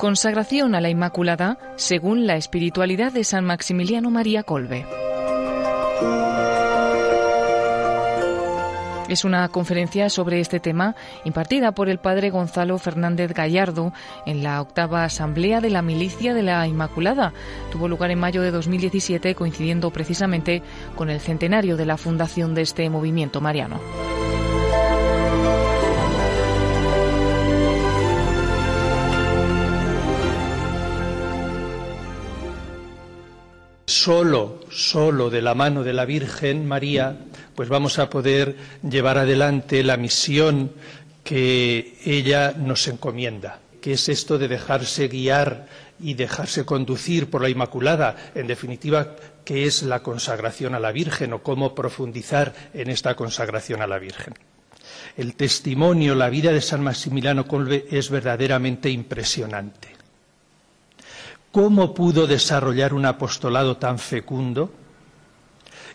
Consagración a la Inmaculada según la espiritualidad de San Maximiliano María Colbe. Es una conferencia sobre este tema impartida por el padre Gonzalo Fernández Gallardo en la octava Asamblea de la Milicia de la Inmaculada. Tuvo lugar en mayo de 2017 coincidiendo precisamente con el centenario de la fundación de este movimiento mariano. Solo, solo de la mano de la Virgen María, pues vamos a poder llevar adelante la misión que ella nos encomienda, que es esto de dejarse guiar y dejarse conducir por la Inmaculada, en definitiva, que es la consagración a la Virgen o cómo profundizar en esta consagración a la Virgen. El testimonio, la vida de San Maximiliano Colbe es verdaderamente impresionante. ¿Cómo pudo desarrollar un apostolado tan fecundo?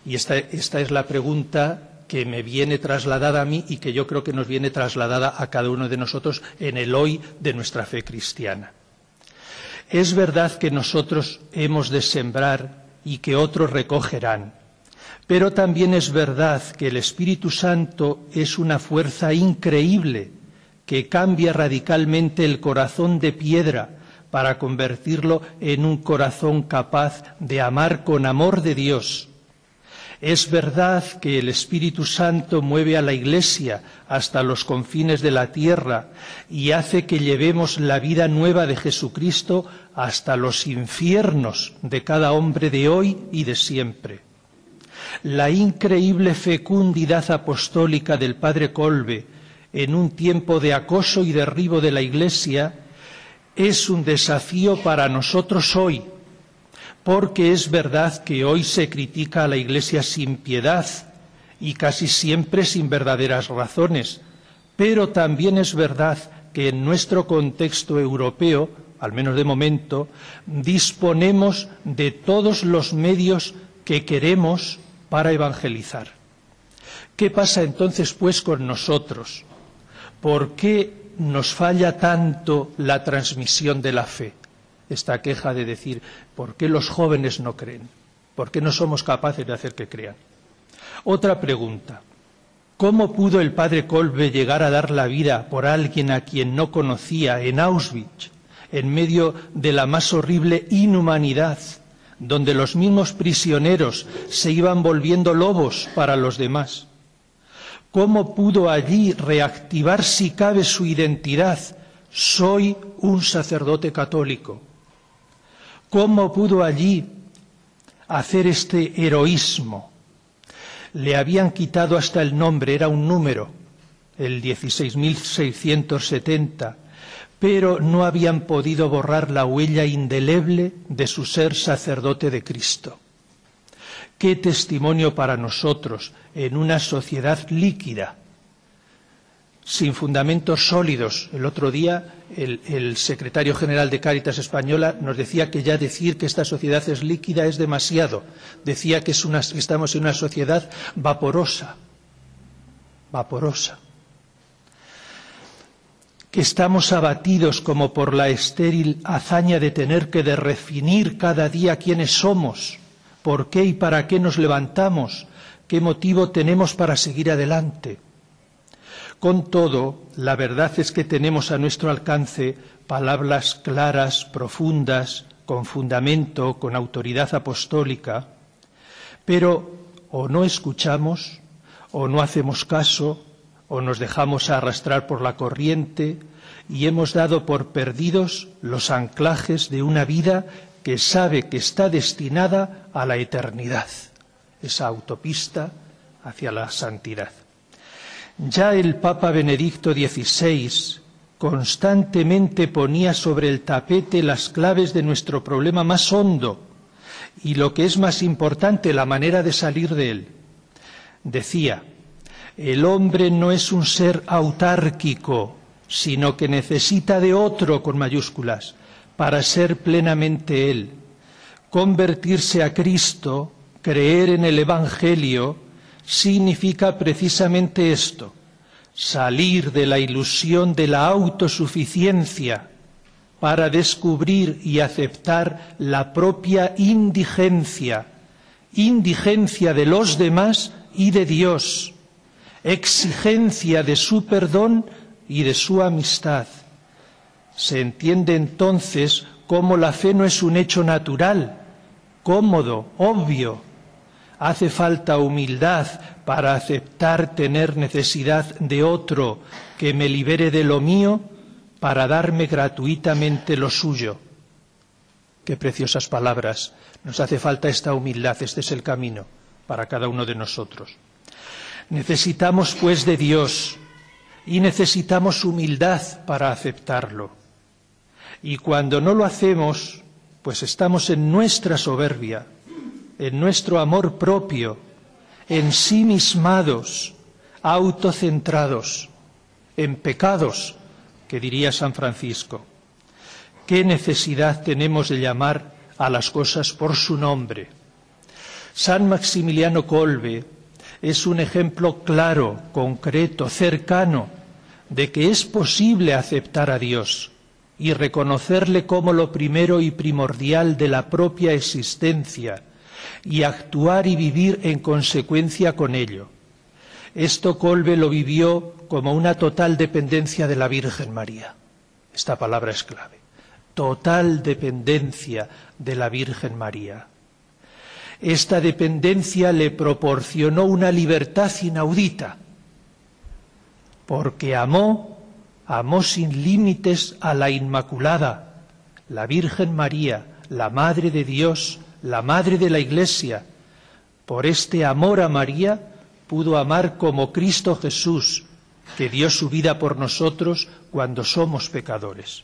Y esta, esta, es la pregunta que me viene trasladada a mí y que yo creo que nos viene trasladada a cada uno de nosotros en el hoy de nuestra fe cristiana. Es verdad que nosotros hemos de sembrar y que otros recogerán, pero también es verdad que el Espíritu Santo es una fuerza increíble que cambia radicalmente el corazón de piedra para convertirlo en un corazón capaz de amar con amor de Dios. Es verdad que el Espíritu Santo mueve a la Iglesia hasta los confines de la tierra y hace que llevemos la vida nueva de Jesucristo hasta los infiernos de cada hombre de hoy y de siempre. La increíble fecundidad apostólica del Padre Colbe en un tiempo de acoso y derribo de la Iglesia es un desafío para nosotros hoy, porque es verdad que hoy se critica a la Iglesia sin piedad y casi siempre sin verdaderas razones, pero también es verdad que en nuestro contexto europeo, al menos de momento, disponemos de todos los medios que queremos para evangelizar. ¿Qué pasa entonces pues con nosotros? ¿Por qué nos falla tanto la transmisión de la fe. Esta queja de decir, ¿por qué los jóvenes no creen? ¿Por qué no somos capaces de hacer que crean? Otra pregunta. ¿Cómo pudo el padre Kolbe llegar a dar la vida por alguien a quien no conocía en Auschwitz, en medio de la más horrible inhumanidad, donde los mismos prisioneros se iban volviendo lobos para los demás? ¿Cómo pudo allí reactivar, si cabe, su identidad? Soy un sacerdote católico. ¿Cómo pudo allí hacer este heroísmo? Le habían quitado hasta el nombre, era un número, el 16.670, pero no habían podido borrar la huella indeleble de su ser sacerdote de Cristo. Qué testimonio para nosotros en una sociedad líquida, sin fundamentos sólidos. El otro día el, secretario general de Cáritas Española nos decía que ya decir que esta sociedad es líquida es demasiado. Decía que, es una, estamos en una sociedad vaporosa, vaporosa que estamos abatidos como por la estéril hazaña de tener que definir cada día quiénes somos por qué y para qué nos levantamos, qué motivo tenemos para seguir adelante. Con todo, la verdad es que tenemos a nuestro alcance palabras claras, profundas, con fundamento, con autoridad apostólica, pero o no escuchamos, o no hacemos caso, o nos dejamos arrastrar por la corriente y hemos dado por perdidos los anclajes de una vida que sabe que está destinada a la eternidad, esa autopista hacia la santidad. Ya el Papa Benedicto XVI constantemente ponía sobre el tapete las claves de nuestro problema más hondo y lo que es más importante, la manera de salir de él. Decía, el hombre no es un ser autárquico, sino que necesita de otro con mayúsculas, para ser plenamente Él. Convertirse a Cristo, creer en el Evangelio, significa precisamente esto, salir de la ilusión de la autosuficiencia para descubrir y aceptar la propia indigencia, indigencia de los demás y de Dios, exigencia de su perdón y de su amistad. Se entiende entonces cómo la fe no es un hecho natural, cómodo, obvio. Hace falta humildad para aceptar tener necesidad de otro que me libere de lo mío para darme gratuitamente lo suyo. Qué preciosas palabras. Nos hace falta esta humildad. Este es el camino para cada uno de nosotros. Necesitamos, pues, de Dios y necesitamos humildad para aceptarlo. Y cuando no lo hacemos, pues estamos en nuestra soberbia, en nuestro amor propio, ensimismados, autocentrados, en pecados, que diría San Francisco. ¿Qué necesidad tenemos de llamar a las cosas por su nombre? San Maximiliano Colbe es un ejemplo claro, concreto, cercano, de que es posible aceptar a Dios y reconocerle como lo primero y primordial de la propia existencia y actuar y vivir en consecuencia con ello. Esto Colbe lo vivió como una total dependencia de la Virgen María. Esta palabra es clave. Total dependencia de la Virgen María. Esta dependencia le proporcionó una libertad inaudita, porque amó, amó sin límites a la Inmaculada, la Virgen María, la Madre de Dios, la Madre de la Iglesia. Por este amor a María, pudo amar como Cristo Jesús, que dio su vida por nosotros cuando somos pecadores.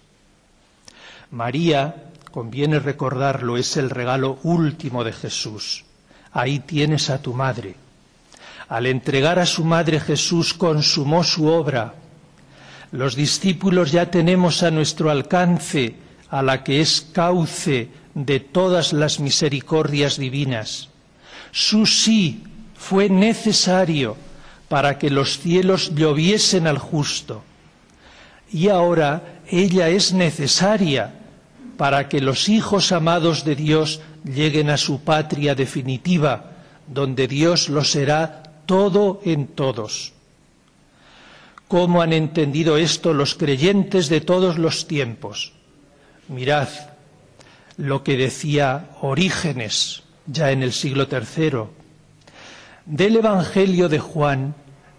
María, conviene recordarlo, es el regalo último de Jesús. Ahí tienes a tu madre. Al entregar a su madre Jesús consumó su obra. Los discípulos ya tenemos a nuestro alcance a la que es cauce de todas las misericordias divinas. Su sí fue necesario para que los cielos lloviesen al justo. Y ahora ella es necesaria para que los hijos amados de Dios lleguen a su patria definitiva, donde Dios lo será todo en todos. ¿Cómo han entendido esto los creyentes de todos los tiempos? Mirad lo que decía Orígenes ya en el siglo III del Evangelio de Juan,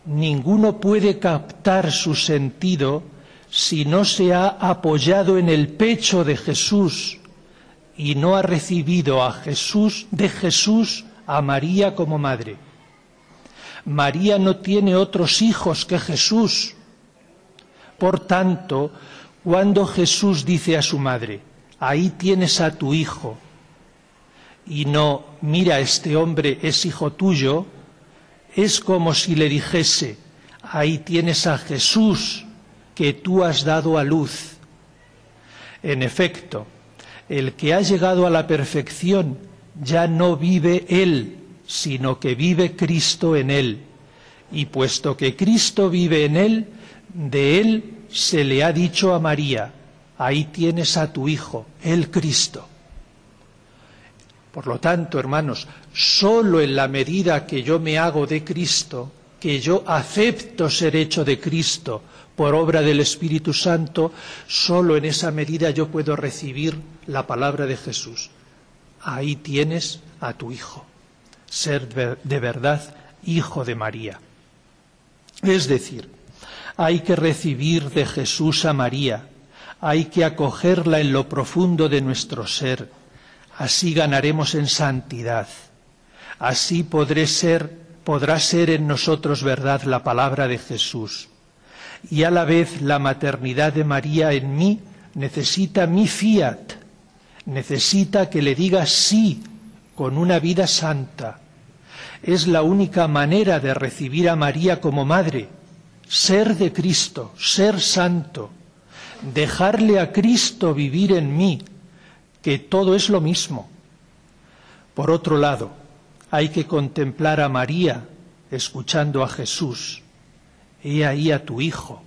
ninguno puede captar su sentido si no se ha apoyado en el pecho de Jesús y no ha recibido a Jesús de Jesús a María como madre. María no tiene otros hijos que Jesús. Por tanto, cuando Jesús dice a su madre, ahí tienes a tu hijo, y no, mira, este hombre es hijo tuyo, es como si le dijese, ahí tienes a Jesús que tú has dado a luz. En efecto, el que ha llegado a la perfección ya no vive él, sino que vive Cristo en él. Y puesto que Cristo vive en él, de él se le ha dicho a María, ahí tienes a tu Hijo, el Cristo. Por lo tanto, hermanos, solo en la medida que yo me hago de Cristo, que yo acepto ser hecho de Cristo por obra del Espíritu Santo, solo en esa medida yo puedo recibir la palabra de Jesús. Ahí tienes a tu Hijo, ser de verdad Hijo de María. Es decir, hay que recibir de Jesús a María, hay que acogerla en lo profundo de nuestro ser, Así ganaremos en santidad. Así podré ser, podrá ser en nosotros verdad la palabra de Jesús. Y a la vez la maternidad de María en mí necesita mi fiat, necesita que le diga sí con una vida santa. Es la única manera de recibir a María como madre, ser de Cristo, ser santo, dejarle a Cristo vivir en mí, que todo es lo mismo. Por otro lado, hay que contemplar a María escuchando a Jesús. He ahí a tu Hijo.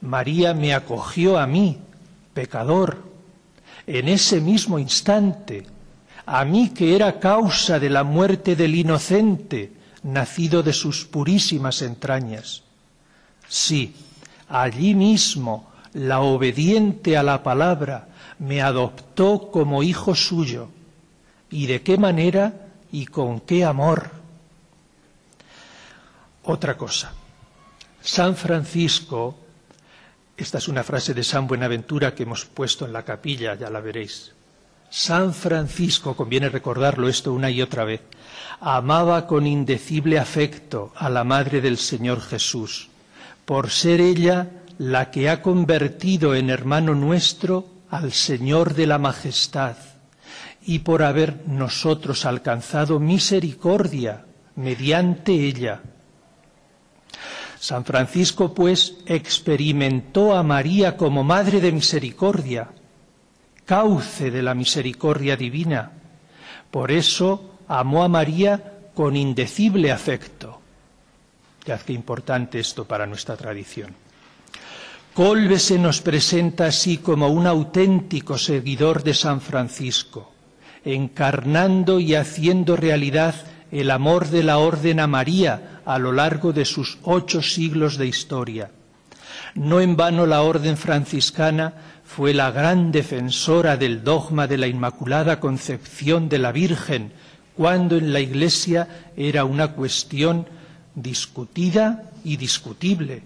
María me acogió a mí pecador, en ese mismo instante, a mí que era causa de la muerte del inocente, nacido de sus purísimas entrañas. Sí, allí mismo la obediente a la palabra me adoptó como hijo suyo. ¿Y de qué manera y con qué amor? Otra cosa. San Francisco, esta es una frase de San Buenaventura que hemos puesto en la capilla, ya la veréis. San Francisco, conviene recordarlo esto una y otra vez, amaba con indecible afecto a la Madre del Señor Jesús, por ser ella la que ha convertido en hermano nuestro al Señor de la Majestad, y por haber nosotros alcanzado misericordia mediante ella. San Francisco, pues, experimentó a María como Madre de Misericordia, cauce de la misericordia divina. Por eso amó a María con indecible afecto. Ya qué importante esto para nuestra tradición. Colbe se nos presenta así como un auténtico seguidor de San Francisco, encarnando y haciendo realidad el amor de la orden a María a lo largo de sus ocho siglos de historia. No en vano la orden franciscana fue la gran defensora del dogma de la Inmaculada Concepción de la Virgen, cuando en la Iglesia era una cuestión discutida y discutible.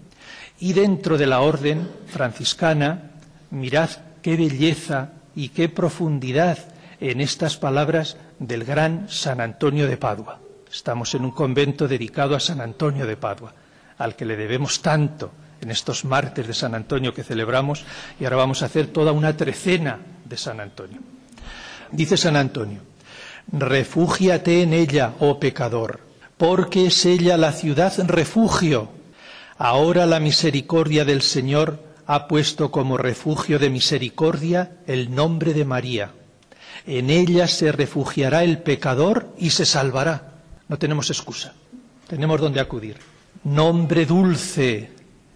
Y dentro de la orden franciscana, mirad qué belleza y qué profundidad en estas palabras del gran San Antonio de Padua. Estamos en un convento dedicado a San Antonio de Padua, al que le debemos tanto en estos martes de San Antonio que celebramos y ahora vamos a hacer toda una trecena de San Antonio. Dice San Antonio, refúgiate en ella, oh pecador, porque es ella la ciudad refugio. Ahora la misericordia del Señor ha puesto como refugio de misericordia el nombre de María. En ella se refugiará el pecador y se salvará. No tenemos excusa, tenemos donde acudir. Nombre dulce,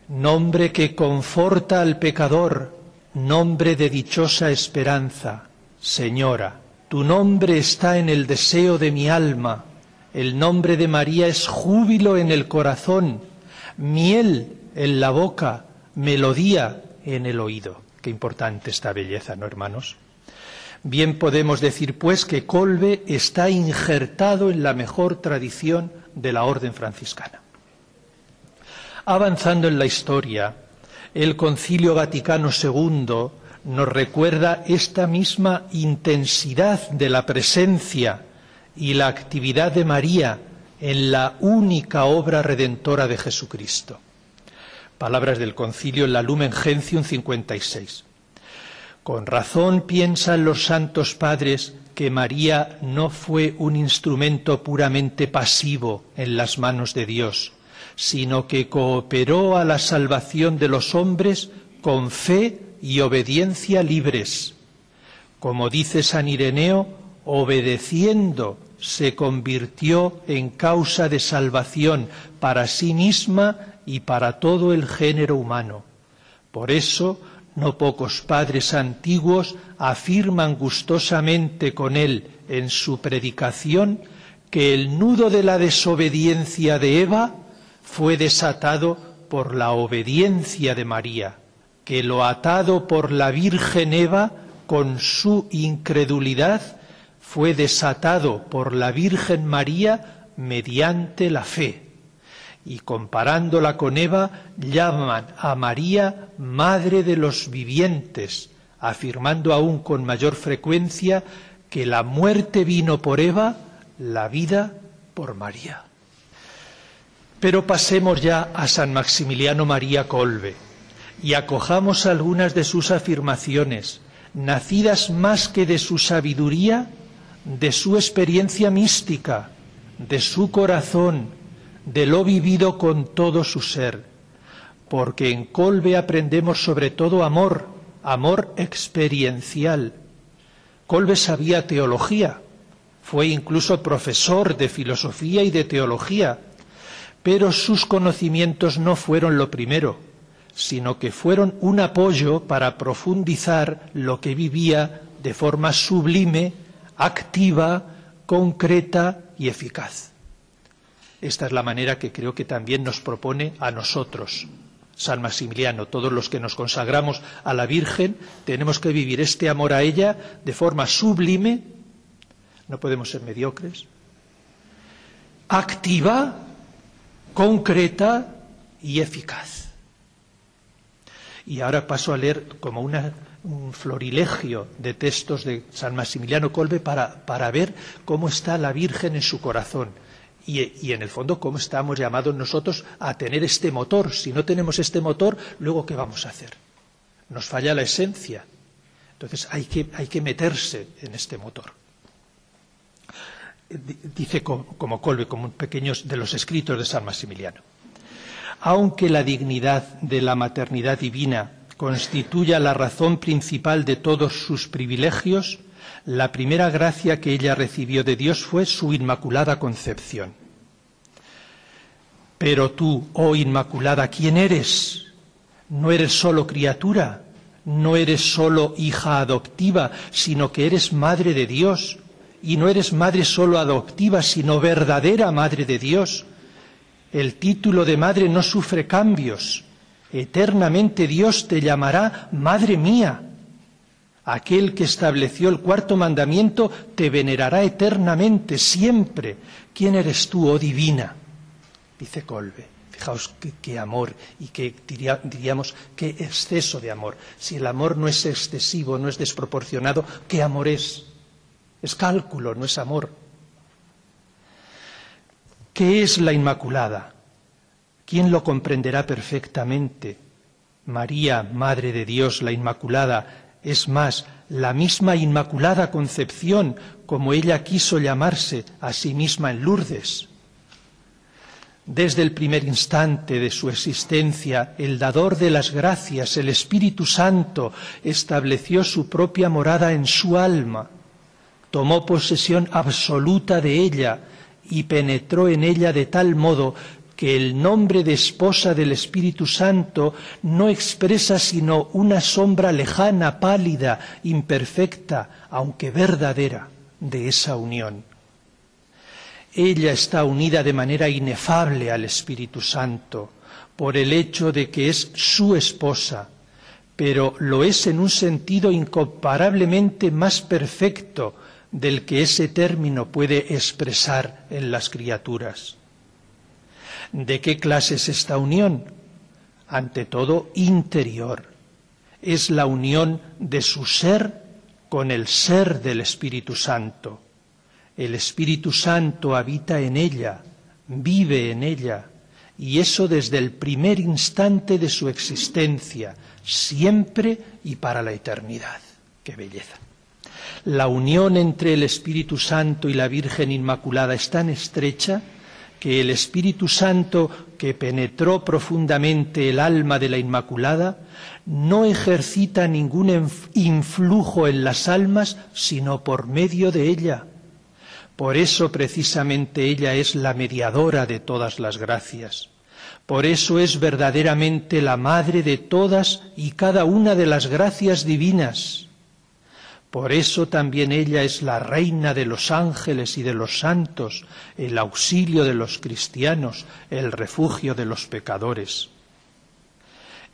nombre que conforta al pecador, nombre de dichosa esperanza. Señora, tu nombre está en el deseo de mi alma, el nombre de María es júbilo en el corazón, miel en la boca, melodía en el oído. Qué importante esta belleza, ¿no, hermanos? Bien podemos decir, pues, que Colbe está injertado en la mejor tradición de la orden franciscana. Avanzando en la historia, el Concilio Vaticano II nos recuerda esta misma intensidad de la presencia y la actividad de María en la única obra redentora de Jesucristo. Palabras del concilio en la Lumen Gentium 56. Con razón piensan los santos padres que María no fue un instrumento puramente pasivo en las manos de Dios, sino que cooperó a la salvación de los hombres con fe y obediencia libres. Como dice San Ireneo, obedeciendo se convirtió en causa de salvación para sí misma y para todo el género humano. Por eso, no pocos padres antiguos afirman gustosamente con él en su predicación que el nudo de la desobediencia de Eva fue desatado por la obediencia de María, que lo atado por la Virgen Eva con su incredulidad fue desatado por la Virgen María mediante la fe. Y comparándola con Eva, llaman a María Madre de los vivientes, afirmando aún con mayor frecuencia que la muerte vino por Eva, la vida por María. Pero pasemos ya a San Maximiliano María Colbe y acojamos algunas de sus afirmaciones, nacidas más que de su sabiduría, de su experiencia mística, de su corazón, de lo vivido con todo su ser, porque en Colbe aprendemos sobre todo amor, amor experiencial. Colbe sabía teología, fue incluso profesor de filosofía y de teología, pero sus conocimientos no fueron lo primero, sino que fueron un apoyo para profundizar lo que vivía de forma sublime, activa, concreta y eficaz. Esta es la manera que creo que también nos propone a nosotros San Maximiliano. Todos los que nos consagramos a la Virgen tenemos que vivir este amor a ella de forma sublime, no podemos ser mediocres, activa, concreta y eficaz. Y ahora paso a leer como un florilegio de textos de San Maximiliano Colbe para, para ver cómo está la Virgen en su corazón y, en el fondo, ¿cómo estamos llamados nosotros a tener este motor? Si no tenemos este motor, luego, ¿qué vamos a hacer? Nos falla la esencia. Entonces, hay que, hay que meterse en este motor. Dice como Colbe, como pequeños de los escritos de San Maximiliano. Aunque la dignidad de la maternidad divina constituya la razón principal de todos sus privilegios, la primera gracia que ella recibió de Dios fue su inmaculada concepción. Pero tú, oh Inmaculada, ¿quién eres? No eres solo criatura, no eres solo hija adoptiva, sino que eres madre de Dios. Y no eres madre solo adoptiva, sino verdadera madre de Dios. El título de madre no sufre cambios. Eternamente Dios te llamará Madre mía. Aquel que estableció el cuarto mandamiento te venerará eternamente, siempre. ¿Quién eres tú, oh divina? dice Colbe. Fijaos qué, amor y qué diríamos qué exceso de amor. Si el amor no es excesivo, no es desproporcionado, ¿qué amor es? Es cálculo, no es amor. ¿Qué es la Inmaculada? ¿Quién lo comprenderá perfectamente? María, Madre de Dios, la Inmaculada, es más, la misma Inmaculada Concepción, como ella quiso llamarse a sí misma en Lourdes. Desde el primer instante de su existencia, el dador de las gracias, el Espíritu Santo, estableció su propia morada en su alma, tomó posesión absoluta de ella y penetró en ella de tal modo que el nombre de esposa del Espíritu Santo no expresa sino una sombra lejana, pálida, imperfecta, aunque verdadera, de esa unión. Ella está unida de manera inefable al Espíritu Santo por el hecho de que es su esposa, pero lo es en un sentido incomparablemente más perfecto del que ese término puede expresar en las criaturas. ¿De qué clase es esta unión? Ante todo, interior. Es la unión de su ser con el ser del Espíritu Santo. El Espíritu Santo habita en ella, vive en ella, y eso desde el primer instante de su existencia, siempre y para la eternidad. ¡Qué belleza! La unión entre el Espíritu Santo y la Virgen Inmaculada es tan estrecha que el Espíritu Santo que penetró profundamente el alma de la Inmaculada no ejercita ningún influjo en las almas sino por medio de ella por eso precisamente ella es la mediadora de todas las gracias. Por eso es verdaderamente la madre de todas y cada una de las gracias divinas. Por eso también ella es la reina de los ángeles y de los santos, el auxilio de los cristianos, el refugio de los pecadores.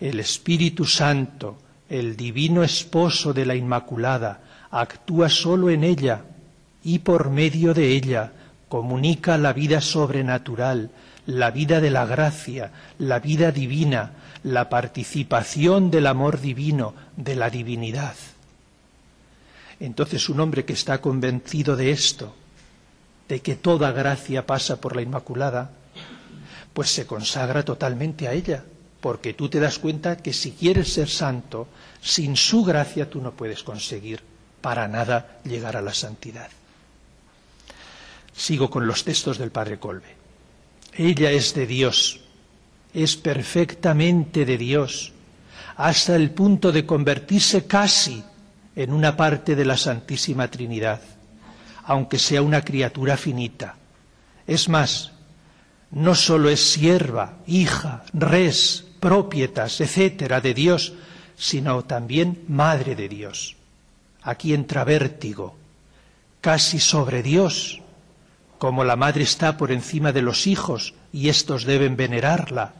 El Espíritu Santo, el divino esposo de la Inmaculada, actúa solo en ella y por medio de ella comunica la vida sobrenatural, la vida de la gracia, la vida divina, la participación del amor divino, de la divinidad. Entonces un hombre que está convencido de esto, de que toda gracia pasa por la Inmaculada, pues se consagra totalmente a ella, porque tú te das cuenta que si quieres ser santo, sin su gracia tú no puedes conseguir para nada llegar a la santidad. Sigo con los textos del Padre Colbe. Ella es de Dios, es perfectamente de Dios, hasta el punto de convertirse casi en una parte de la Santísima Trinidad, aunque sea una criatura finita. Es más, no sólo es sierva, hija, res, propietas, etcétera, de Dios, sino también Madre de Dios. Aquí entra vértigo, casi sobre Dios, como la Madre está por encima de los hijos y éstos deben venerarla,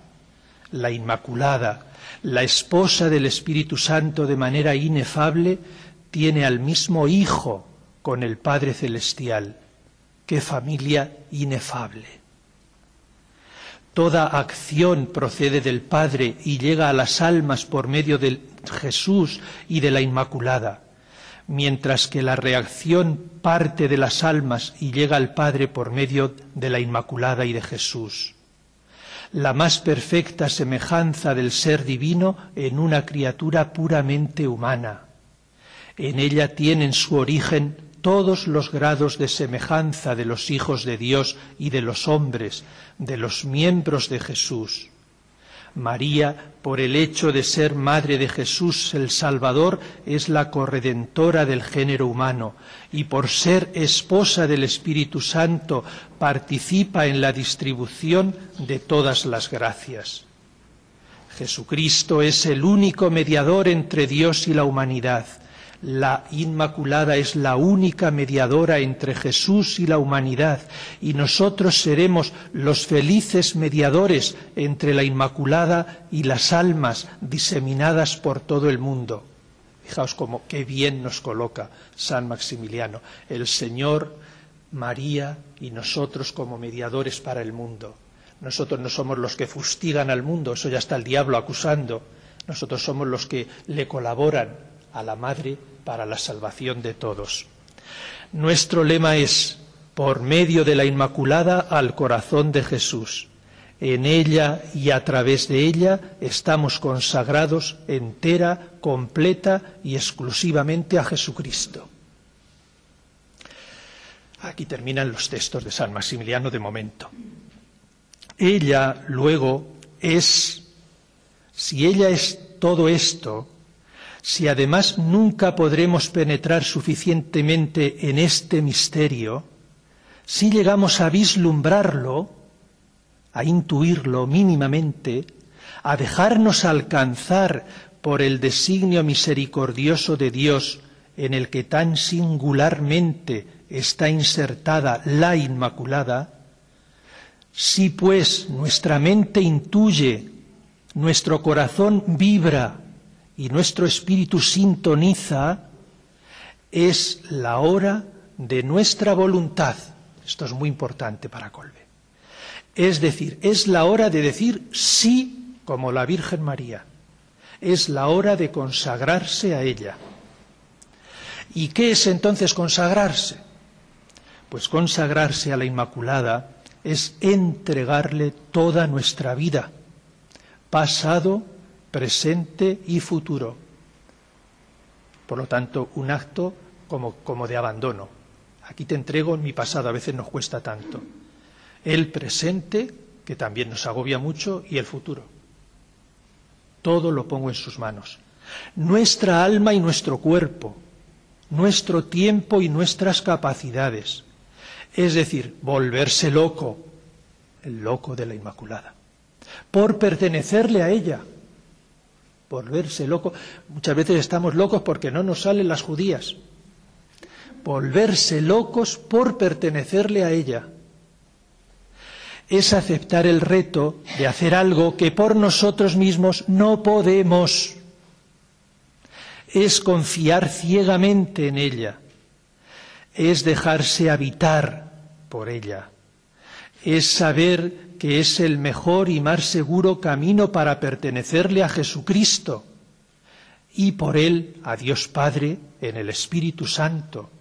la Inmaculada, la esposa del Espíritu Santo de manera inefable, tiene al mismo Hijo con el Padre Celestial. ¡Qué familia inefable! Toda acción procede del Padre y llega a las almas por medio de Jesús y de la Inmaculada, mientras que la reacción parte de las almas y llega al Padre por medio de la Inmaculada y de Jesús. La más perfecta semejanza del ser divino en una criatura puramente humana en ella tienen su origen todos los grados de semejanza de los hijos de Dios y de los hombres, de los miembros de Jesús. María, por el hecho de ser madre de Jesús el Salvador, es la corredentora del género humano y por ser esposa del Espíritu Santo participa en la distribución de todas las gracias. Jesucristo es el único mediador entre Dios y la humanidad la Inmaculada es la única mediadora entre Jesús y la humanidad y nosotros seremos los felices mediadores entre la Inmaculada y las almas diseminadas por todo el mundo. Fijaos cómo qué bien nos coloca San Maximiliano, el Señor, María y nosotros como mediadores para el mundo. Nosotros no somos los que fustigan al mundo, eso ya está el diablo acusando. Nosotros somos los que le colaboran a la Madre para la salvación de todos. Nuestro lema es, por medio de la Inmaculada al corazón de Jesús. En ella y a través de ella estamos consagrados entera, completa y exclusivamente a Jesucristo. Aquí terminan los textos de San Maximiliano de momento. Ella luego es, si ella es todo esto, si además nunca podremos penetrar suficientemente en este misterio, si llegamos a vislumbrarlo, a intuirlo mínimamente, a dejarnos alcanzar por el designio misericordioso de Dios en el que tan singularmente está insertada la Inmaculada, si pues nuestra mente intuye, nuestro corazón vibra, y nuestro espíritu sintoniza, es la hora de nuestra voluntad. Esto es muy importante para Colbe. Es decir, es la hora de decir sí como la Virgen María. Es la hora de consagrarse a ella. ¿Y qué es entonces consagrarse? Pues consagrarse a la Inmaculada es entregarle toda nuestra vida, pasado, presente y futuro. Por lo tanto, un acto como, como de abandono. Aquí te entrego mi pasado, a veces nos cuesta tanto. El presente, que también nos agobia mucho, y el futuro. Todo lo pongo en sus manos. Nuestra alma y nuestro cuerpo, nuestro tiempo y nuestras capacidades. Es decir, volverse loco, el loco de la Inmaculada, por pertenecerle a ella, volverse loco. Muchas veces estamos locos porque no nos salen las judías. Volverse locos por pertenecerle a ella. Es aceptar el reto de hacer algo que por nosotros mismos no podemos. Es confiar ciegamente en ella. Es dejarse habitar por ella. Es saber que es el mejor y más seguro camino para pertenecerle a Jesucristo y por él a Dios Padre en el Espíritu Santo.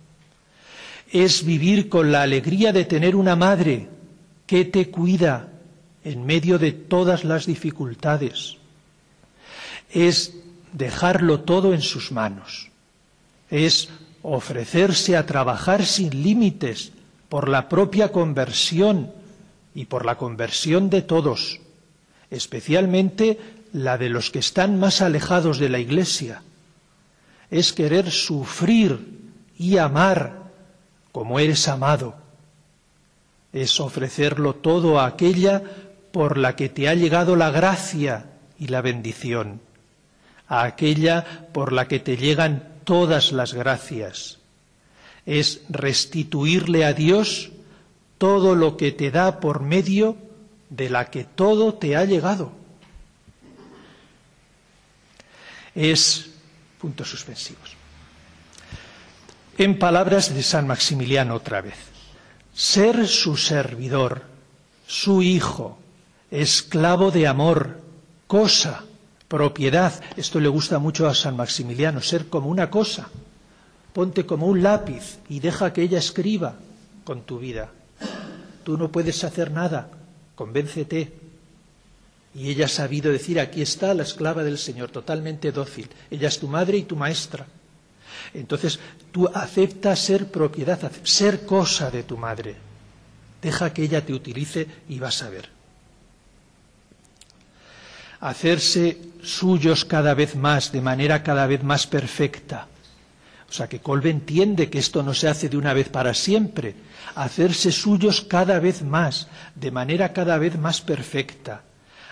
Es vivir con la alegría de tener una madre que te cuida en medio de todas las dificultades. Es dejarlo todo en sus manos. Es ofrecerse a trabajar sin límites por la propia conversión y por la conversión de todos, especialmente la de los que están más alejados de la Iglesia. Es querer sufrir y amar como eres amado. Es ofrecerlo todo a aquella por la que te ha llegado la gracia y la bendición, a aquella por la que te llegan todas las gracias. Es restituirle a Dios todo lo que te da por medio de la que todo te ha llegado. Es puntos suspensivos. En palabras de San Maximiliano otra vez, ser su servidor, su hijo, esclavo de amor, cosa, propiedad, esto le gusta mucho a San Maximiliano, ser como una cosa, ponte como un lápiz y deja que ella escriba con tu vida. Tú no puedes hacer nada, convéncete. Y ella ha sabido decir, aquí está la esclava del Señor, totalmente dócil. Ella es tu madre y tu maestra. Entonces tú aceptas ser propiedad, ser cosa de tu madre. Deja que ella te utilice y vas a ver. Hacerse suyos cada vez más, de manera cada vez más perfecta. O sea que Colbe entiende que esto no se hace de una vez para siempre. Hacerse suyos cada vez más, de manera cada vez más perfecta.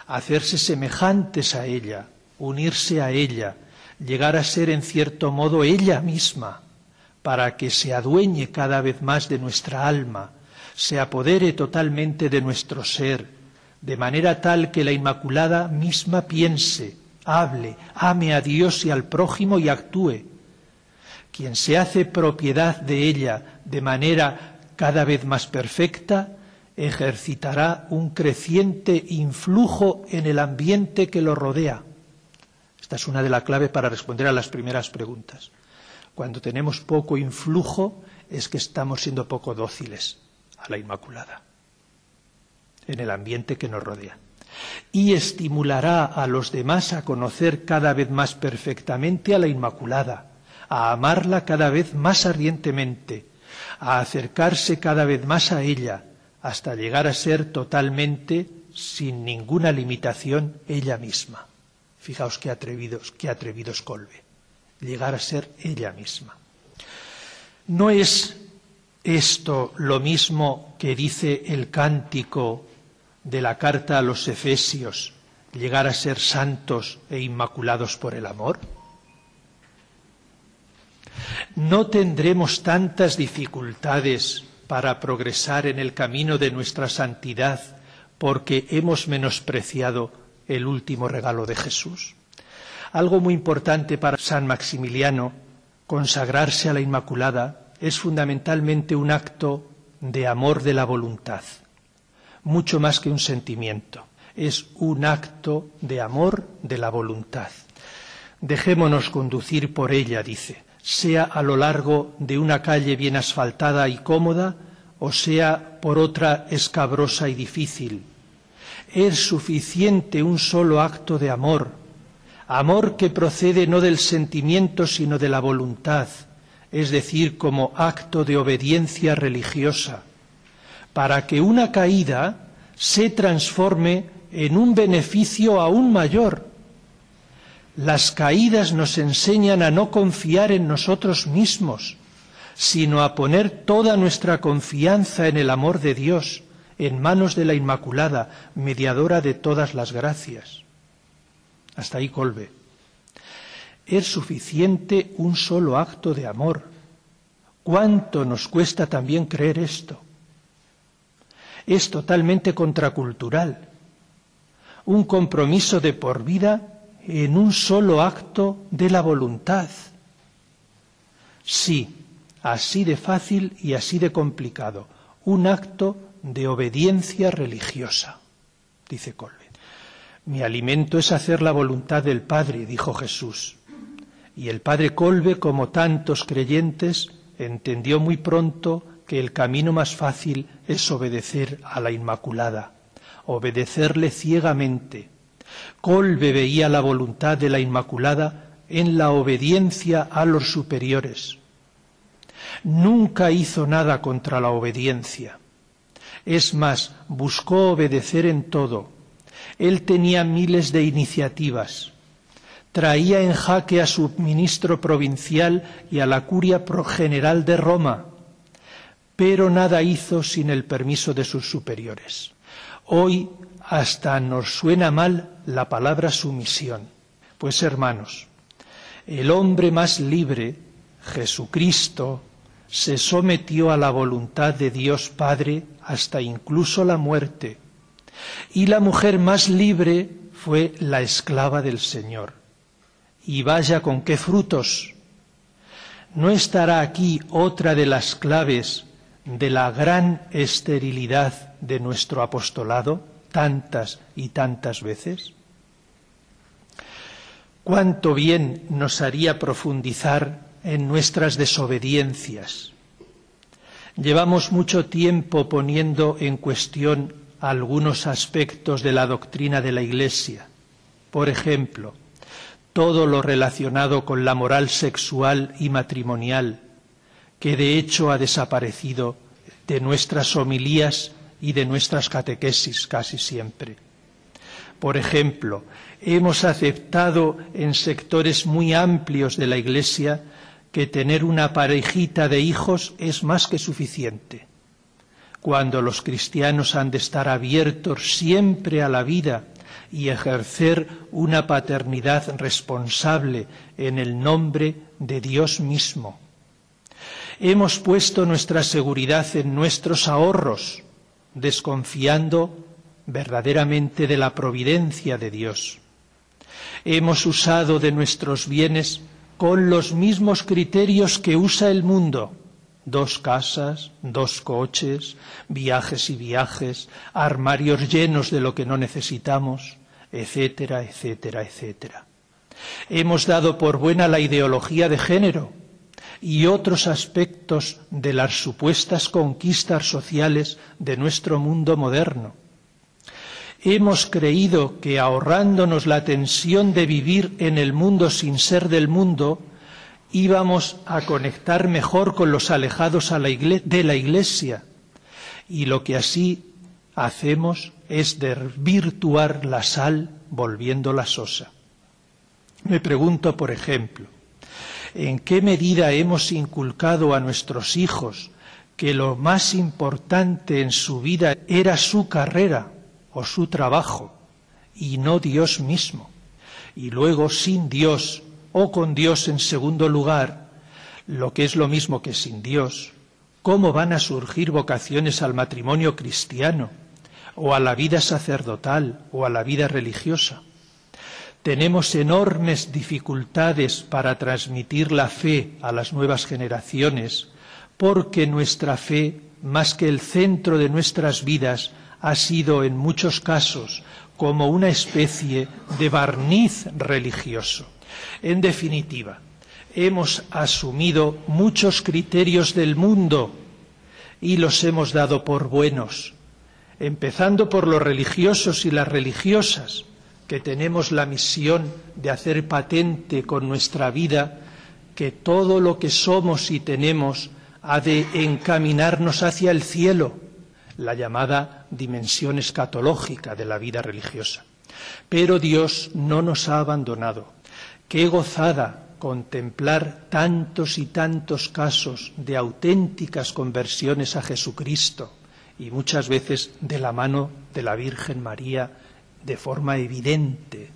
Hacerse semejantes a ella, unirse a ella, llegar a ser en cierto modo ella misma, para que se adueñe cada vez más de nuestra alma, se apodere totalmente de nuestro ser, de manera tal que la Inmaculada misma piense, hable, ame a Dios y al prójimo y actúe. Quien se hace propiedad de ella de manera cada vez más perfecta, ejercitará un creciente influjo en el ambiente que lo rodea esta es una de las claves para responder a las primeras preguntas. Cuando tenemos poco influjo es que estamos siendo poco dóciles a la Inmaculada en el ambiente que nos rodea. Y estimulará a los demás a conocer cada vez más perfectamente a la Inmaculada, a amarla cada vez más ardientemente, a acercarse cada vez más a ella, hasta llegar a ser totalmente, sin ninguna limitación, ella misma. Fijaos qué atrevidos, qué atrevidos Colbe. Llegar a ser ella misma. ¿No es esto lo mismo que dice el cántico de la carta a los Efesios, llegar a ser santos e inmaculados por el amor? ¿No tendremos tantas dificultades para progresar en el camino de nuestra santidad porque hemos menospreciado el último regalo de Jesús. Algo muy importante para San Maximiliano, consagrarse a la Inmaculada, es fundamentalmente un acto de amor de la voluntad, mucho más que un sentimiento, es un acto de amor de la voluntad. Dejémonos conducir por ella, dice, sea a lo largo de una calle bien asfaltada y cómoda, o sea por otra escabrosa y difícil, es suficiente un solo acto de amor, amor que procede no del sentimiento sino de la voluntad, es decir, como acto de obediencia religiosa, para que una caída se transforme en un beneficio aún mayor. Las caídas nos enseñan a no confiar en nosotros mismos, sino a poner toda nuestra confianza en el amor de Dios, en manos de la Inmaculada, mediadora de todas las gracias. Hasta ahí Colbe. Es suficiente un solo acto de amor. ¿Cuánto nos cuesta también creer esto? Es totalmente contracultural. Un compromiso de por vida en un solo acto de la voluntad. Sí, así de fácil y así de complicado. Un acto de obediencia religiosa, dice Colbe. Mi alimento es hacer la voluntad del Padre, dijo Jesús. Y el Padre Colbe, como tantos creyentes, entendió muy pronto que el camino más fácil es obedecer a la Inmaculada, obedecerle ciegamente. Colbe veía la voluntad de la Inmaculada en la obediencia a los superiores. Nunca hizo nada contra la obediencia. Es más, buscó obedecer en todo. Él tenía miles de iniciativas. Traía en jaque a su ministro provincial y a la curia general de Roma, pero nada hizo sin el permiso de sus superiores. Hoy hasta nos suena mal la palabra sumisión. Pues hermanos, el hombre más libre, Jesucristo, se sometió a la voluntad de Dios Padre hasta incluso la muerte. Y la mujer más libre fue la esclava del Señor. Y vaya con qué frutos. ¿No estará aquí otra de las claves de la gran esterilidad de nuestro apostolado tantas y tantas veces? ¿Cuánto bien nos haría profundizar en nuestras desobediencias. Llevamos mucho tiempo poniendo en cuestión algunos aspectos de la doctrina de la Iglesia. Por ejemplo, todo lo relacionado con la moral sexual y matrimonial, que de hecho ha desaparecido de nuestras homilías y de nuestras catequesis casi siempre. Por ejemplo, hemos aceptado en sectores muy amplios de la Iglesia que tener una parejita de hijos es más que suficiente. Cuando los cristianos han de estar abiertos siempre a la vida y ejercer una paternidad responsable en el nombre de Dios mismo. Hemos puesto nuestra seguridad en nuestros ahorros, desconfiando verdaderamente de la providencia de Dios. Hemos usado de nuestros bienes con los mismos criterios que usa el mundo. Dos casas, dos coches, viajes y viajes, armarios llenos de lo que no necesitamos, etcétera, etcétera, etcétera. Hemos dado por buena la ideología de género y otros aspectos de las supuestas conquistas sociales de nuestro mundo moderno. Hemos creído que ahorrándonos la tensión de vivir en el mundo sin ser del mundo, íbamos a conectar mejor con los alejados de la Iglesia. Y lo que así hacemos es desvirtuar la sal volviéndola sosa. Me pregunto, por ejemplo, ¿en qué medida hemos inculcado a nuestros hijos que lo más importante en su vida era su carrera o su trabajo y no Dios mismo. Y luego sin Dios o con Dios en segundo lugar, lo que es lo mismo que sin Dios, ¿cómo van a surgir vocaciones al matrimonio cristiano o a la vida sacerdotal o a la vida religiosa? Tenemos enormes dificultades para transmitir la fe a las nuevas generaciones porque nuestra fe, más que el centro de nuestras vidas, ha sido en muchos casos como una especie de barniz religioso. En definitiva, hemos asumido muchos criterios del mundo y los hemos dado por buenos, empezando por los religiosos y las religiosas, que tenemos la misión de hacer patente con nuestra vida que todo lo que somos y tenemos ha de encaminarnos hacia el cielo, la llamada dimensión escatológica de la vida religiosa. Pero Dios no nos ha abandonado. Qué gozada contemplar tantos y tantos casos de auténticas conversiones a Jesucristo y muchas veces de la mano de la Virgen María de forma evidente.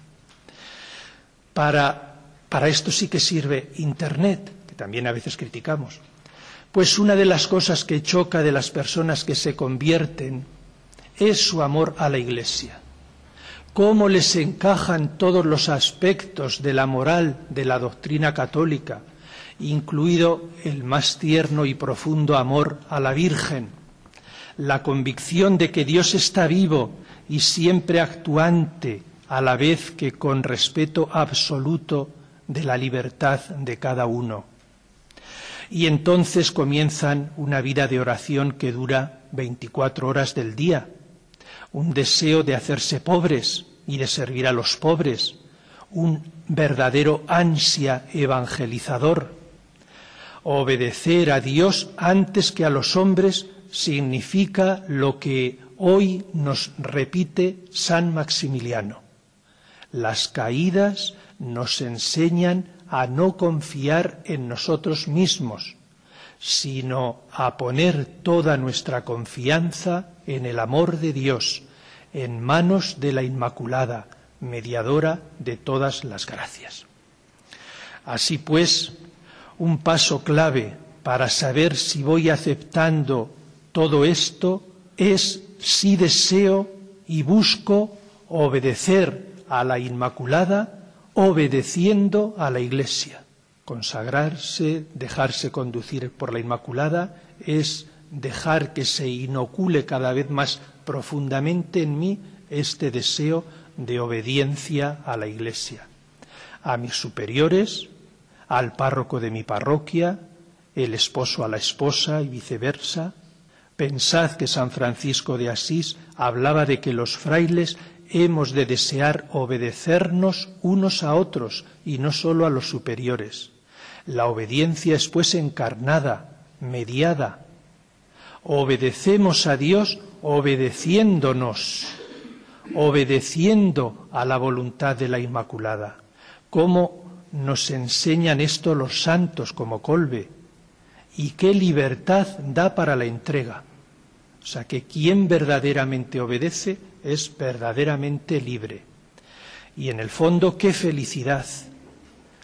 Para, para esto sí que sirve Internet, que también a veces criticamos. Pues una de las cosas que choca de las personas que se convierten es su amor a la Iglesia. Cómo les encajan todos los aspectos de la moral de la doctrina católica, incluido el más tierno y profundo amor a la Virgen, la convicción de que Dios está vivo y siempre actuante, a la vez que con respeto absoluto de la libertad de cada uno y entonces comienzan una vida de oración que dura 24 horas del día, un deseo de hacerse pobres y de servir a los pobres, un verdadero ansia evangelizador. Obedecer a Dios antes que a los hombres significa lo que hoy nos repite San Maximiliano. Las caídas nos enseñan a no confiar en nosotros mismos, sino a poner toda nuestra confianza en el amor de Dios, en manos de la Inmaculada, mediadora de todas las gracias. Así pues, un paso clave para saber si voy aceptando todo esto es si deseo y busco obedecer a la Inmaculada obedeciendo a la Iglesia. Consagrarse, dejarse conducir por la Inmaculada es dejar que se inocule cada vez más profundamente en mí este deseo de obediencia a la Iglesia, a mis superiores, al párroco de mi parroquia, el esposo a la esposa y viceversa. Pensad que San Francisco de Asís hablaba de que los frailes hemos de desear obedecernos unos a otros y no solo a los superiores. La obediencia es pues encarnada, mediada. Obedecemos a Dios obedeciéndonos, obedeciendo a la voluntad de la Inmaculada. ¿Cómo nos enseñan esto los santos como Colbe? ¿Y qué libertad da para la entrega? O sea, que quien verdaderamente obedece es verdaderamente libre. Y en el fondo, qué felicidad.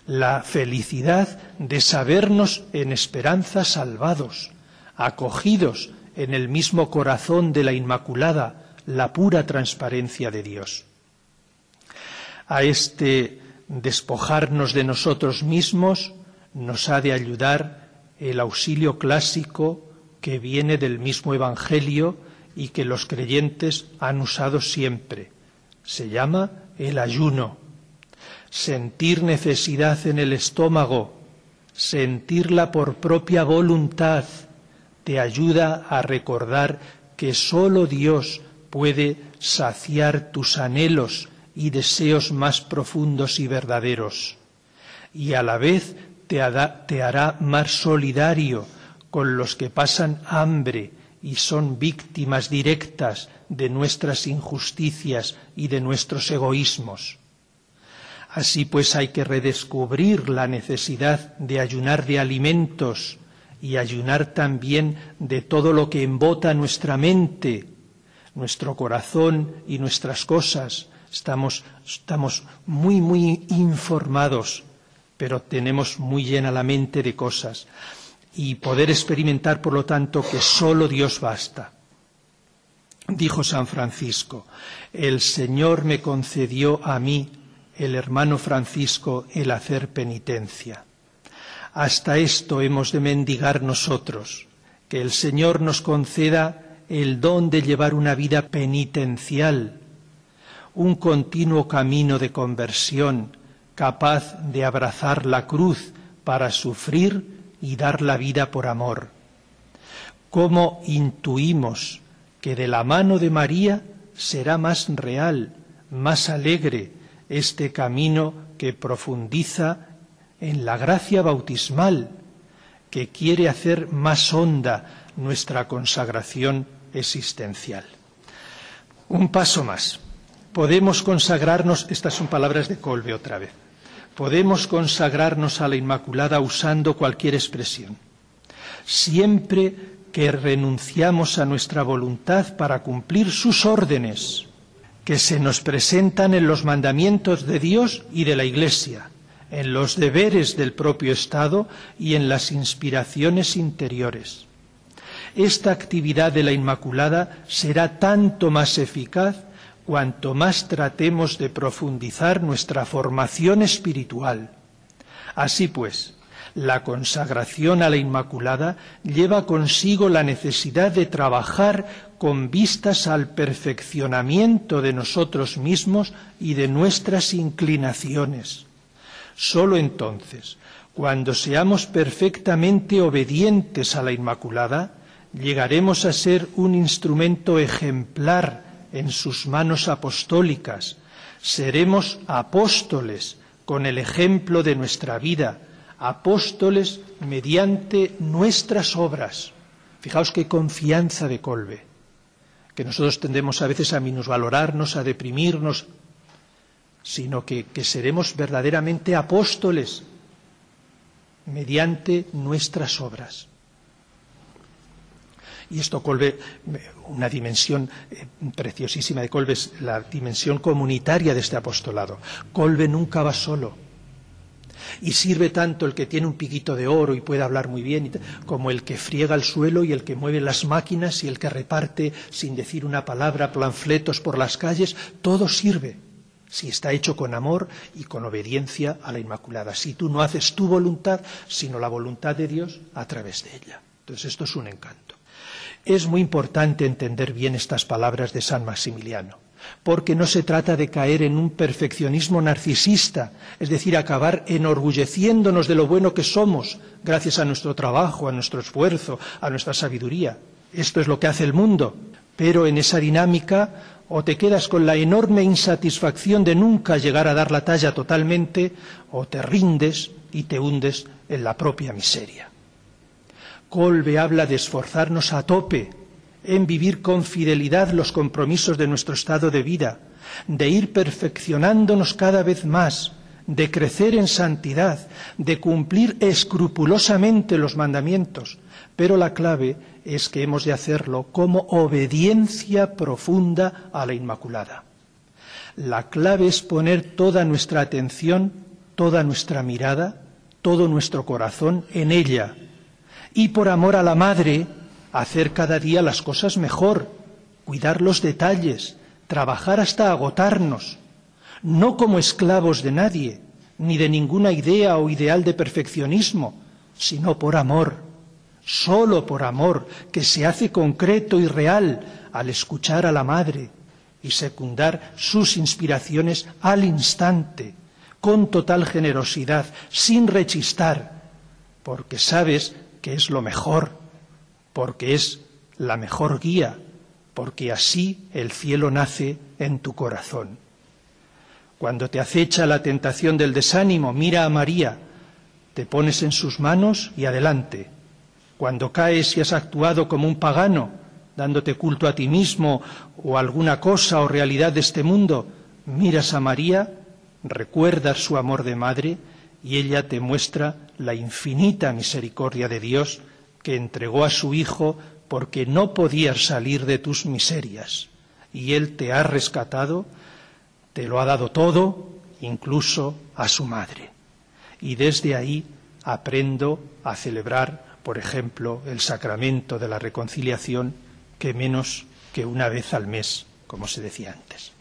La felicidad de sabernos en esperanza salvados, acogidos en el mismo corazón de la Inmaculada, la pura transparencia de Dios. A este despojarnos de nosotros mismos nos ha de ayudar el auxilio clásico que viene del mismo Evangelio y que los creyentes han usado siempre. Se llama el ayuno. Sentir necesidad en el estómago, sentirla por propia voluntad, te ayuda a recordar que sólo Dios puede saciar tus anhelos y deseos más profundos y verdaderos, y a la vez te hará, más solidario con los que pasan hambre y son víctimas directas de nuestras injusticias y de nuestros egoísmos. Así pues hay que redescubrir la necesidad de ayunar de alimentos y ayunar también de todo lo que embota nuestra mente, nuestro corazón y nuestras cosas. Estamos, estamos muy, muy informados, pero tenemos muy llena la mente de cosas y poder experimentar, por lo tanto, que solo Dios basta. Dijo San Francisco, el Señor me concedió a mí, el hermano Francisco, el hacer penitencia. Hasta esto hemos de mendigar nosotros, que el Señor nos conceda el don de llevar una vida penitencial, un continuo camino de conversión, capaz de abrazar la cruz para sufrir y dar la vida por amor. ¿Cómo intuimos que de la mano de María será más real, más alegre este camino que profundiza en la gracia bautismal, que quiere hacer más honda nuestra consagración existencial? Un paso más. Podemos consagrarnos, estas son palabras de Colbe otra vez, podemos consagrarnos a la Inmaculada usando cualquier expresión. Siempre que renunciamos a nuestra voluntad para cumplir sus órdenes, que se nos presentan en los mandamientos de Dios y de la Iglesia, en los deberes del propio Estado y en las inspiraciones interiores. Esta actividad de la Inmaculada será tanto más eficaz cuanto más tratemos de profundizar nuestra formación espiritual. Así pues, la consagración a la Inmaculada lleva consigo la necesidad de trabajar con vistas al perfeccionamiento de nosotros mismos y de nuestras inclinaciones. Sólo entonces, cuando seamos perfectamente obedientes a la Inmaculada, llegaremos a ser un instrumento ejemplar en sus manos apostólicas. Seremos apóstoles con el ejemplo de nuestra vida, apóstoles mediante nuestras obras. Fijaos qué confianza de Colbe, que nosotros tendemos a veces a minusvalorarnos, a deprimirnos, sino que, que seremos verdaderamente apóstoles mediante nuestras obras. Y esto Colbe, una dimensión eh, preciosísima de Colbe es la dimensión comunitaria de este apostolado. Colbe nunca va solo. Y sirve tanto el que tiene un piquito de oro y puede hablar muy bien, como el que friega el suelo y el que mueve las máquinas y el que reparte sin decir una palabra planfletos por las calles. Todo sirve si está hecho con amor y con obediencia a la Inmaculada. Si tú no haces tu voluntad, sino la voluntad de Dios a través de ella. Entonces esto es un encanto. Es muy importante entender bien estas palabras de San Maximiliano, porque no se trata de caer en un perfeccionismo narcisista, es decir, acabar enorgulleciéndonos de lo bueno que somos gracias a nuestro trabajo, a nuestro esfuerzo, a nuestra sabiduría. Esto es lo que hace el mundo, pero en esa dinámica o te quedas con la enorme insatisfacción de nunca llegar a dar la talla totalmente, o te rindes y te hundes en la propia miseria. Colbe habla de esforzarnos a tope en vivir con fidelidad los compromisos de nuestro estado de vida, de ir perfeccionándonos cada vez más, de crecer en santidad, de cumplir escrupulosamente los mandamientos, pero la clave es que hemos de hacerlo como obediencia profunda a la Inmaculada. La clave es poner toda nuestra atención, toda nuestra mirada, todo nuestro corazón en ella y por amor a la Madre hacer cada día las cosas mejor, cuidar los detalles, trabajar hasta agotarnos, no como esclavos de nadie, ni de ninguna idea o ideal de perfeccionismo, sino por amor solo por amor, que se hace concreto y real al escuchar a la Madre y secundar sus inspiraciones al instante, con total generosidad, sin rechistar, porque sabes que es lo mejor, porque es la mejor guía, porque así el cielo nace en tu corazón. Cuando te acecha la tentación del desánimo, mira a María, te pones en sus manos y adelante, cuando caes y has actuado como un pagano, dándote culto a ti mismo o alguna cosa o realidad de este mundo, miras a María, recuerdas su amor de madre y ella te muestra la infinita misericordia de Dios que entregó a su Hijo porque no podías salir de tus miserias. Y Él te ha rescatado, te lo ha dado todo, incluso a su madre. Y desde ahí aprendo a celebrar por ejemplo, el sacramento de la reconciliación que menos que una vez al mes, como se decía antes.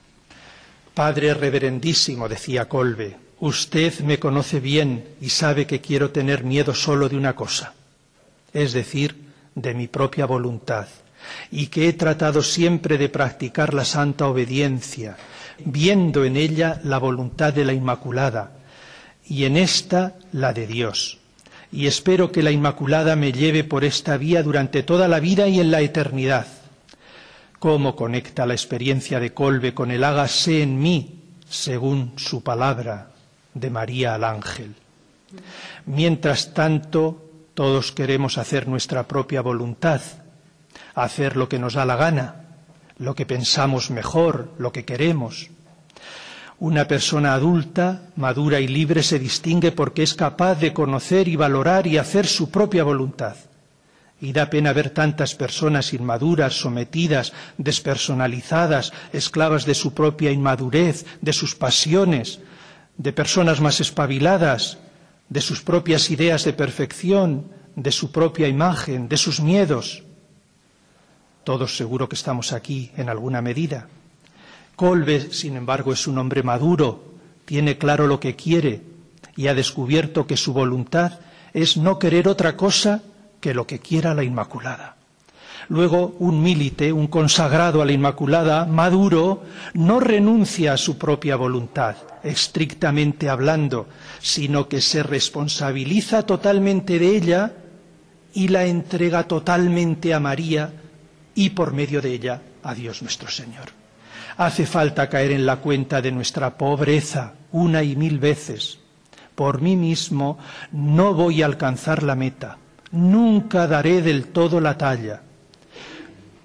Padre reverendísimo, decía Colbe, usted me conoce bien y sabe que quiero tener miedo solo de una cosa, es decir, de mi propia voluntad, y que he tratado siempre de practicar la santa obediencia, viendo en ella la voluntad de la Inmaculada, y en esta la de Dios y espero que la Inmaculada me lleve por esta vía durante toda la vida y en la eternidad. ¿Cómo conecta la experiencia de Colbe con el hágase en mí, según su palabra, de María al ángel? Mientras tanto, todos queremos hacer nuestra propia voluntad, hacer lo que nos da la gana, lo que pensamos mejor, lo que queremos. Una persona adulta, madura y libre se distingue porque es capaz de conocer y valorar y hacer su propia voluntad. Y da pena ver tantas personas inmaduras, sometidas, despersonalizadas, esclavas de su propia inmadurez, de sus pasiones, de personas más espabiladas, de sus propias ideas de perfección, de su propia imagen, de sus miedos. Todos seguro que estamos aquí en alguna medida. Colbe, sin embargo, es un hombre maduro, tiene claro lo que quiere y ha descubierto que su voluntad es no querer otra cosa que lo que quiera la Inmaculada. Luego, un milite, un consagrado a la Inmaculada, maduro, no renuncia a su propia voluntad, estrictamente hablando, sino que se responsabiliza totalmente de ella y la entrega totalmente a María y por medio de ella a Dios nuestro Señor. Hace falta caer en la cuenta de nuestra pobreza una y mil veces. Por mí mismo no voy a alcanzar la meta, nunca daré del todo la talla.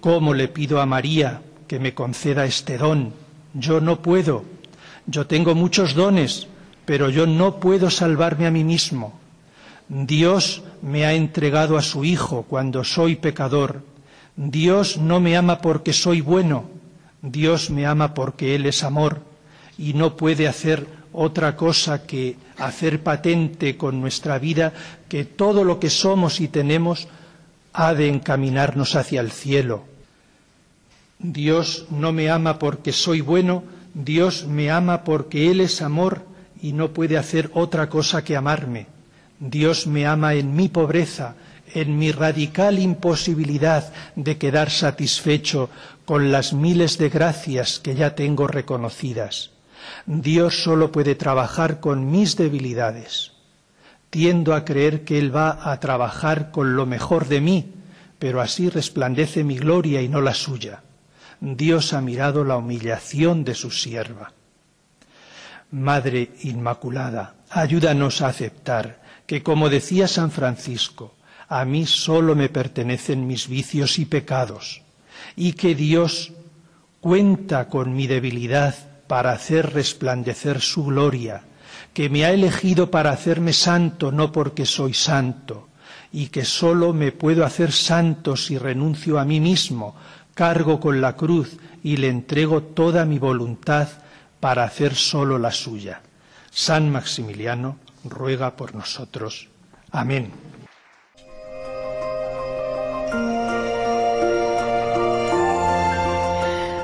¿Cómo le pido a María que me conceda este don? Yo no puedo. Yo tengo muchos dones, pero yo no puedo salvarme a mí mismo. Dios me ha entregado a su Hijo cuando soy pecador Dios no me ama porque soy bueno, Dios me ama porque Él es amor y no puede hacer otra cosa que hacer patente con nuestra vida que todo lo que somos y tenemos ha de encaminarnos hacia el cielo. Dios no me ama porque soy bueno, Dios me ama porque Él es amor y no puede hacer otra cosa que amarme. Dios me ama en mi pobreza, en mi radical imposibilidad de quedar satisfecho con las miles de gracias que ya tengo reconocidas. Dios solo puede trabajar con mis debilidades. Tiendo a creer que Él va a trabajar con lo mejor de mí, pero así resplandece mi gloria y no la suya. Dios ha mirado la humillación de su sierva. Madre Inmaculada, ayúdanos a aceptar que, como decía San Francisco, a mí solo me pertenecen mis vicios y pecados, y que Dios cuenta con mi debilidad para hacer resplandecer su gloria, que me ha elegido para hacerme santo no porque soy santo, y que sólo me puedo hacer santo si renuncio a mí mismo, cargo con la cruz y le entrego toda mi voluntad para hacer sólo la suya. San Maximiliano ruega por nosotros. Amén.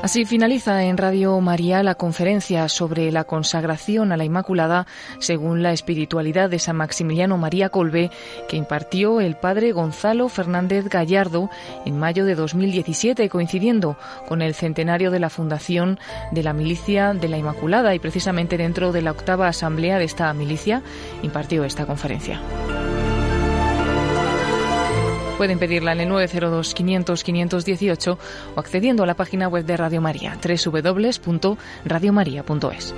Así finaliza en Radio María la conferencia sobre la consagración a la Inmaculada según la espiritualidad de San Maximiliano María Colbe que impartió el padre Gonzalo Fernández Gallardo en mayo de 2017, coincidiendo con el centenario de la fundación de la Milicia de la Inmaculada y precisamente dentro de la octava asamblea de esta milicia impartió esta conferencia. Pueden pedirla en el 902 500 518 o accediendo a la página web de Radio María, www.radiomaria.es.